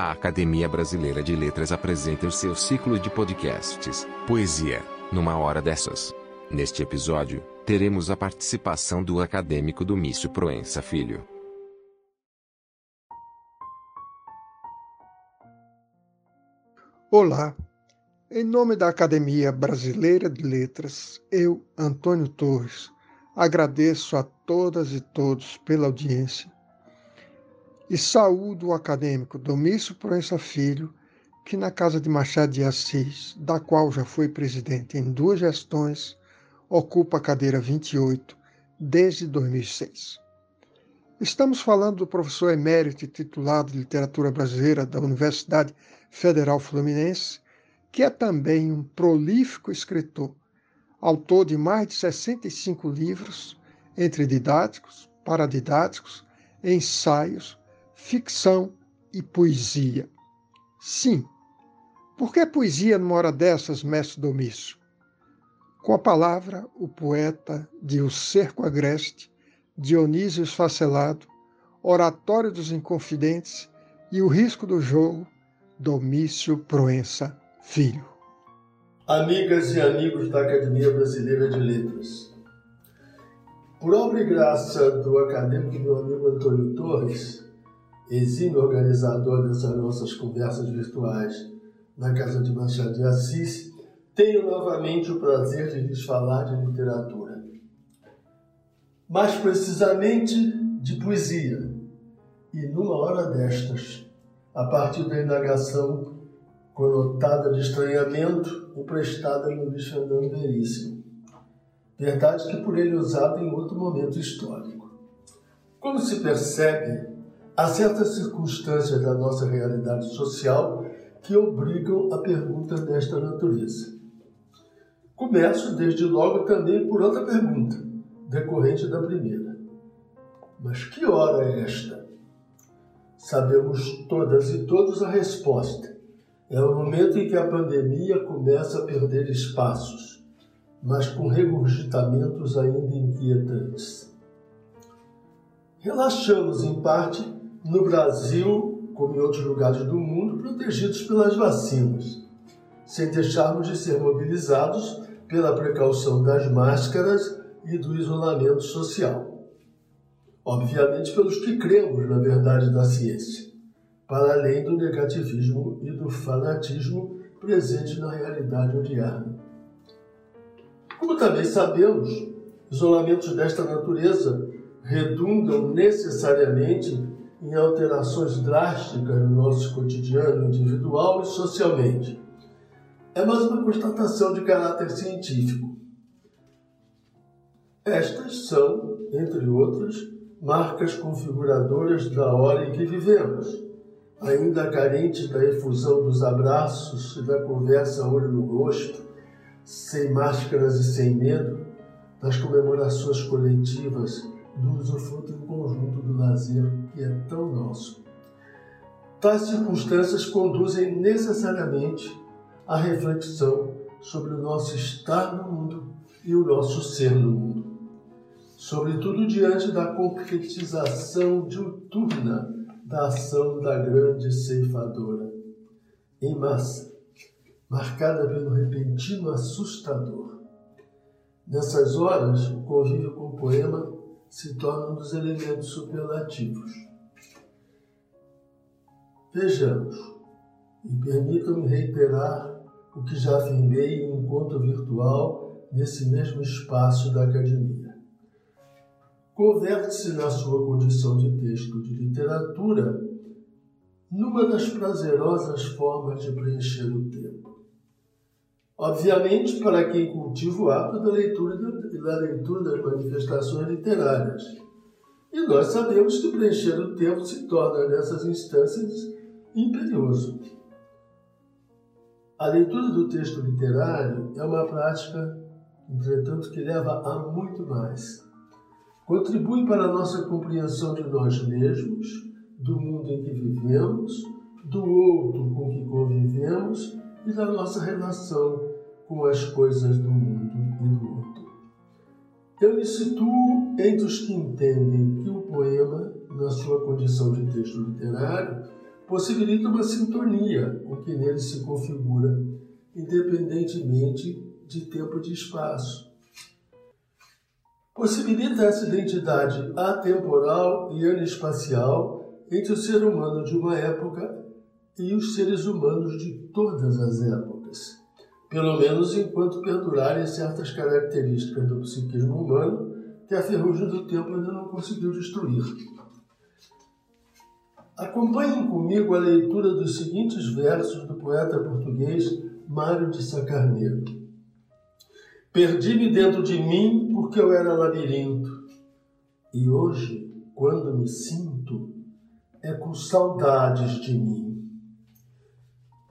A Academia Brasileira de Letras apresenta o seu ciclo de podcasts, Poesia, numa hora dessas. Neste episódio, teremos a participação do acadêmico Domício Proença Filho. Olá, em nome da Academia Brasileira de Letras, eu, Antônio Torres, agradeço a todas e todos pela audiência e saúdo o acadêmico Domício Proença Filho, que na Casa de Machado de Assis, da qual já foi presidente em duas gestões, ocupa a cadeira 28 desde 2006. Estamos falando do professor emérito titulado de Literatura Brasileira da Universidade Federal Fluminense, que é também um prolífico escritor, autor de mais de 65 livros, entre didáticos, paradidáticos, ensaios, ficção e poesia. Sim, por que poesia numa hora dessas, mestre Domício? Com a palavra, o poeta de O Cerco Agreste, Dionísio Esfacelado, Oratório dos Inconfidentes e O Risco do Jogo, Domício Proença Filho. Amigas e amigos da Academia Brasileira de Letras, por obra e graça do acadêmico meu amigo Antônio Torres, exímio organizador dessas nossas conversas virtuais na Casa de Machado de Assis, tenho novamente o prazer de lhes falar de literatura. Mais precisamente de poesia. E numa hora destas, a partir da indagação conotada de estranhamento emprestada no Luiz Fernando Veríssimo. Verdade que por ele usada em outro momento histórico. Como se percebe, há certas circunstâncias da nossa realidade social que obrigam a pergunta desta natureza. Começo, desde logo, também por outra pergunta, decorrente da primeira. Mas que hora é esta? Sabemos todas e todos a resposta. É o momento em que a pandemia começa a perder espaços, mas com regurgitamentos ainda inquietantes. Relaxamos, em parte, no Brasil, como em outros lugares do mundo, protegidos pelas vacinas, sem deixarmos de ser mobilizados pela precaução das máscaras e do isolamento social. Obviamente, pelos que cremos na verdade da ciência para além do negativismo e do fanatismo presente na realidade odiada. Como também sabemos, isolamentos desta natureza redundam necessariamente em alterações drásticas no nosso cotidiano individual e socialmente. É mais uma constatação de caráter científico. Estas são, entre outras, marcas configuradoras da hora em que vivemos ainda carente da efusão dos abraços e da conversa olho no rosto, sem máscaras e sem medo, das comemorações coletivas, do usufruto em conjunto do lazer que é tão nosso. Tais circunstâncias conduzem necessariamente à reflexão sobre o nosso estar no mundo e o nosso ser no mundo. Sobretudo diante da concretização diuturna da ação da grande ceifadora, em massa, marcada pelo repentino assustador. Nessas horas, o convívio com o poema se torna um dos elementos superlativos. Vejamos, e permitam-me reiterar o que já afirmei em encontro virtual nesse mesmo espaço da academia converte-se na sua condição de texto de literatura numa das prazerosas formas de preencher o tempo. Obviamente, para quem cultiva o hábito da leitura, da leitura das manifestações literárias. E nós sabemos que preencher o tempo se torna, nessas instâncias, imperioso. A leitura do texto literário é uma prática, entretanto, que leva a muito mais contribui para a nossa compreensão de nós mesmos, do mundo em que vivemos, do outro com que convivemos e da nossa relação com as coisas do mundo e do outro. Eu me situo entre os que entendem que o poema, na sua condição de texto literário, possibilita uma sintonia com que nele se configura, independentemente de tempo e de espaço. Possibilita essa identidade atemporal e anespacial entre o ser humano de uma época e os seres humanos de todas as épocas, pelo menos enquanto perdurarem certas características do psiquismo humano que a ferrugem do tempo ainda não conseguiu destruir. Acompanhem comigo a leitura dos seguintes versos do poeta português Mário de Sacarneiro. Perdi-me dentro de mim porque eu era labirinto, e hoje, quando me sinto, é com saudades de mim.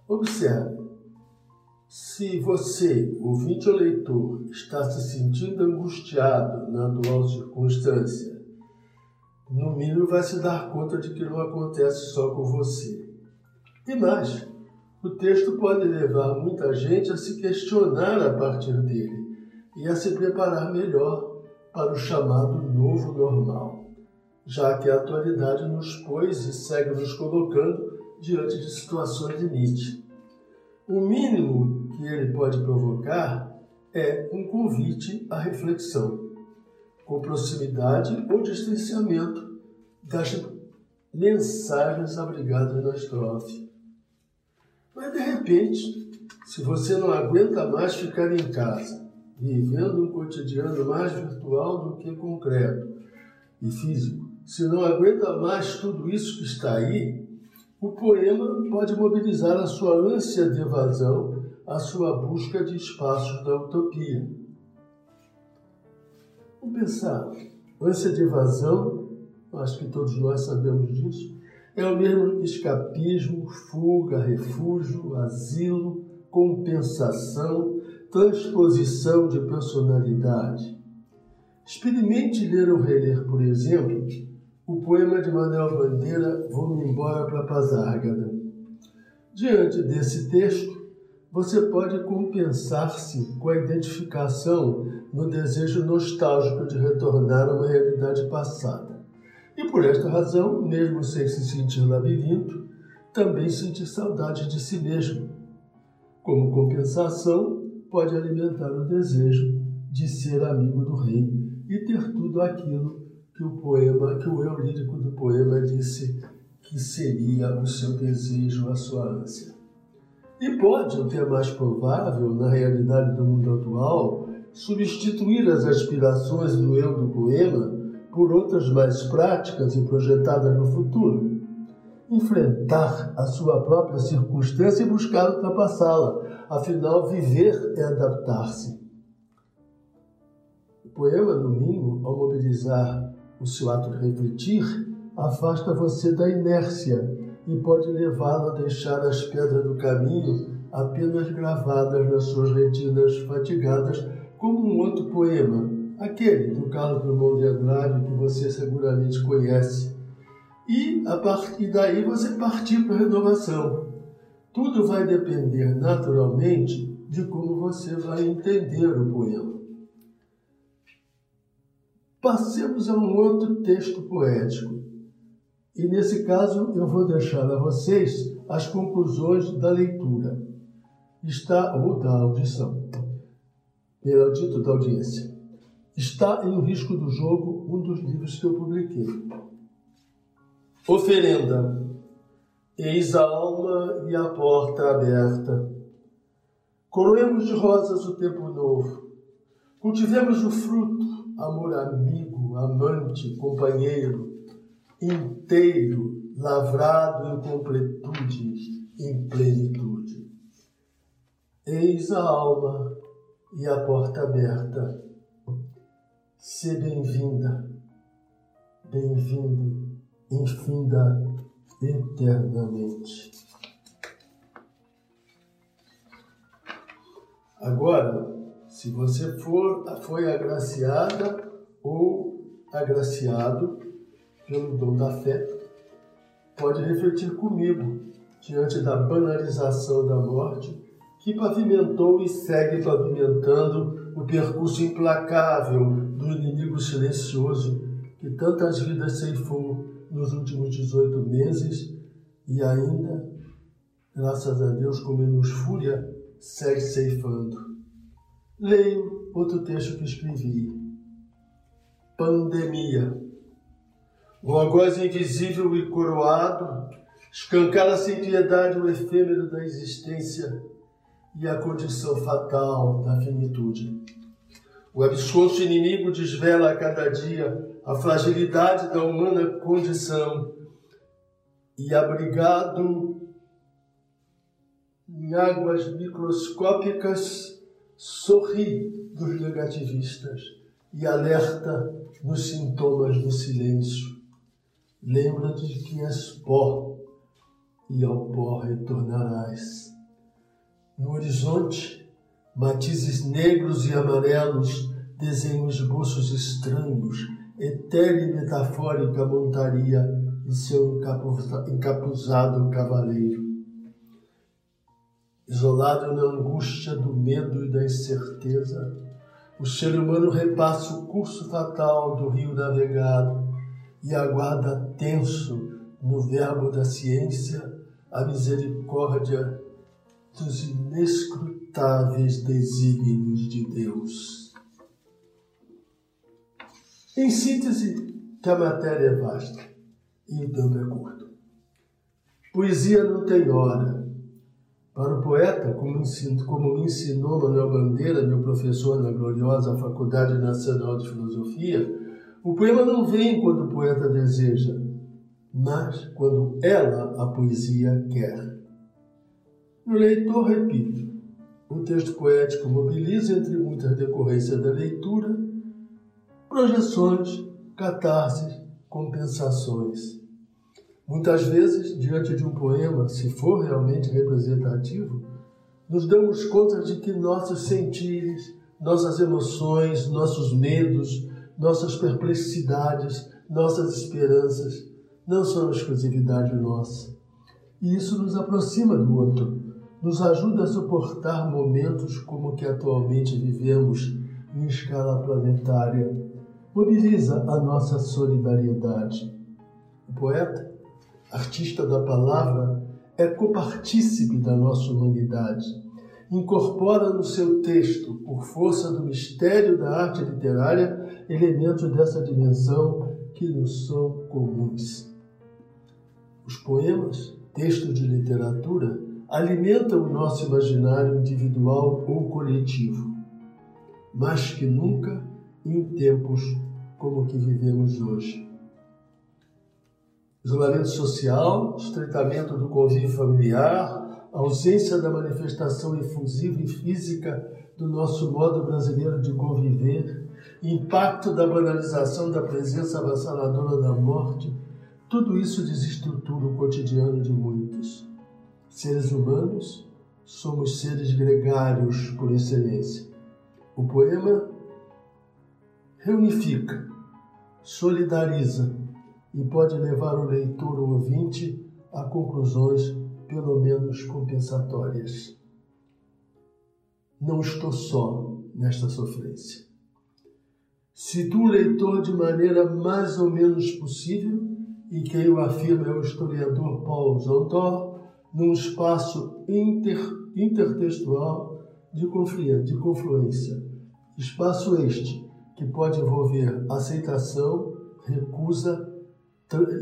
Observe, se você, ouvinte ou leitor, está se sentindo angustiado na atual circunstância, no mínimo vai se dar conta de que não acontece só com você. E mais, o texto pode levar muita gente a se questionar a partir dele e a se preparar melhor para o chamado novo normal, já que a atualidade nos pôs e segue nos colocando diante de situações limites. O mínimo que ele pode provocar é um convite à reflexão com proximidade ou distanciamento das mensagens abrigadas na estrofe. Mas de repente, se você não aguenta mais ficar em casa, vivendo um cotidiano mais virtual do que concreto e físico, se não aguenta mais tudo isso que está aí, o poema pode mobilizar a sua ânsia de evasão, a sua busca de espaços da utopia. Vamos pensar, ânsia de evasão, acho que todos nós sabemos disso, é o mesmo escapismo, fuga, refúgio, asilo, compensação, transposição de personalidade. Experimente ler ou reler, por exemplo, o poema de Manuel Bandeira Vou-me embora para Pazárgada. Diante desse texto, você pode compensar-se com a identificação no desejo nostálgico de retornar a uma realidade passada. E por esta razão, mesmo sem se sentir labirinto, também sentir saudade de si mesmo. Como compensação, pode alimentar o desejo de ser amigo do rei e ter tudo aquilo que o poema, que o eu lírico do poema disse que seria o seu desejo, a sua ânsia. E pode, o que é mais provável na realidade do mundo atual, substituir as aspirações do eu do poema por outras mais práticas e projetadas no futuro. Enfrentar a sua própria circunstância e buscar ultrapassá-la. Afinal, viver é adaptar-se. O poema, no mínimo, ao mobilizar o seu ato de refletir, afasta você da inércia e pode levá-lo a deixar as pedras do caminho apenas gravadas nas suas retinas fatigadas como um outro poema, aquele do Carlos Drummond de Andrade que você seguramente conhece. E a partir daí você partir para a renovação. Tudo vai depender naturalmente de como você vai entender o poema. Passemos a um outro texto poético. E nesse caso eu vou deixar a vocês as conclusões da leitura. Está ou da audição pelo título da audiência. Está em o risco do jogo um dos livros que eu publiquei. Oferenda. Eis a alma e a porta aberta. Coroemos de rosas o tempo novo. Cultivemos o fruto, amor amigo, amante, companheiro, inteiro, lavrado em completude, em plenitude. Eis a alma e a porta aberta. Se bem-vinda, bem-vindo, infinda, eternamente. Agora, se você for, foi agraciada ou agraciado pelo dom da fé, pode refletir comigo diante da banalização da morte que pavimentou e segue pavimentando o percurso implacável do inimigo silencioso que tantas vidas ceifou nos últimos 18 meses e ainda, graças a Deus, com menos fúria, segue ceifando. Leio outro texto que escrevi. Pandemia. O algoz invisível e coroado escancara sem piedade o efêmero da existência e a condição fatal da finitude. O abscoso inimigo desvela a cada dia a fragilidade da humana condição e, abrigado em águas microscópicas, sorri dos negativistas e alerta nos sintomas do silêncio. Lembra-te que és pó e ao pó retornarás. No horizonte, matizes negros e amarelos desenham esboços estranhos, etérea e metafórica montaria de seu encapuzado cavaleiro. Isolado na angústia do medo e da incerteza, o ser humano repassa o curso fatal do rio navegado e aguarda tenso no verbo da ciência a misericórdia dos inescrutáveis desígnios de Deus. Em síntese, que a matéria é vasta e o tempo é curto. Poesia não tem hora. Para o poeta, como, como me ensinou Manuel Bandeira, meu professor na gloriosa Faculdade Nacional de Filosofia, o poema não vem quando o poeta deseja, mas quando ela, a poesia, quer. O leitor, repito, o texto poético mobiliza, entre muitas decorrências da leitura, projeções, catarses, compensações. Muitas vezes, diante de um poema, se for realmente representativo, nos damos conta de que nossos sentires, nossas emoções, nossos medos, nossas perplexidades, nossas esperanças não são exclusividade nossa. E isso nos aproxima do outro, nos ajuda a suportar momentos como o que atualmente vivemos em escala planetária, mobiliza a nossa solidariedade. O poeta, artista da palavra, é copartícipe da nossa humanidade. Incorpora no seu texto, por força do mistério da arte literária, elementos dessa dimensão que nos são comuns. Os poemas, textos de literatura, alimenta o nosso imaginário individual ou coletivo, mais que nunca em tempos como o que vivemos hoje. Isolamento social, estreitamento do convívio familiar, ausência da manifestação efusiva e física do nosso modo brasileiro de conviver, impacto da banalização da presença avassaladora da morte, tudo isso desestrutura o cotidiano de muitos. Seres humanos, somos seres gregários por excelência. O poema reunifica, solidariza e pode levar o leitor ou ouvinte a conclusões pelo menos compensatórias. Não estou só nesta sofrência. Situa o leitor de maneira mais ou menos possível, e quem o afirma é o historiador Paul Zontor, num espaço inter, intertextual de, de confluência. Espaço este que pode envolver aceitação, recusa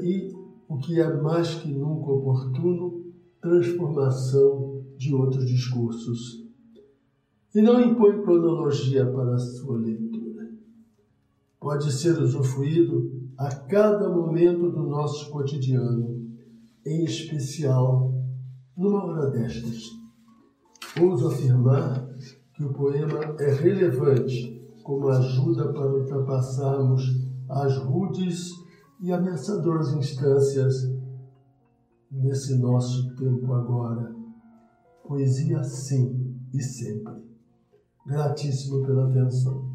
e, o que é mais que nunca oportuno, transformação de outros discursos. E não impõe cronologia para a sua leitura. Pode ser usufruído a cada momento do nosso cotidiano, em especial numa hora destas, ouso afirmar que o poema é relevante como ajuda para ultrapassarmos as rudes e ameaçadoras instâncias nesse nosso tempo agora. Poesia sim e sempre. Gratíssimo pela atenção.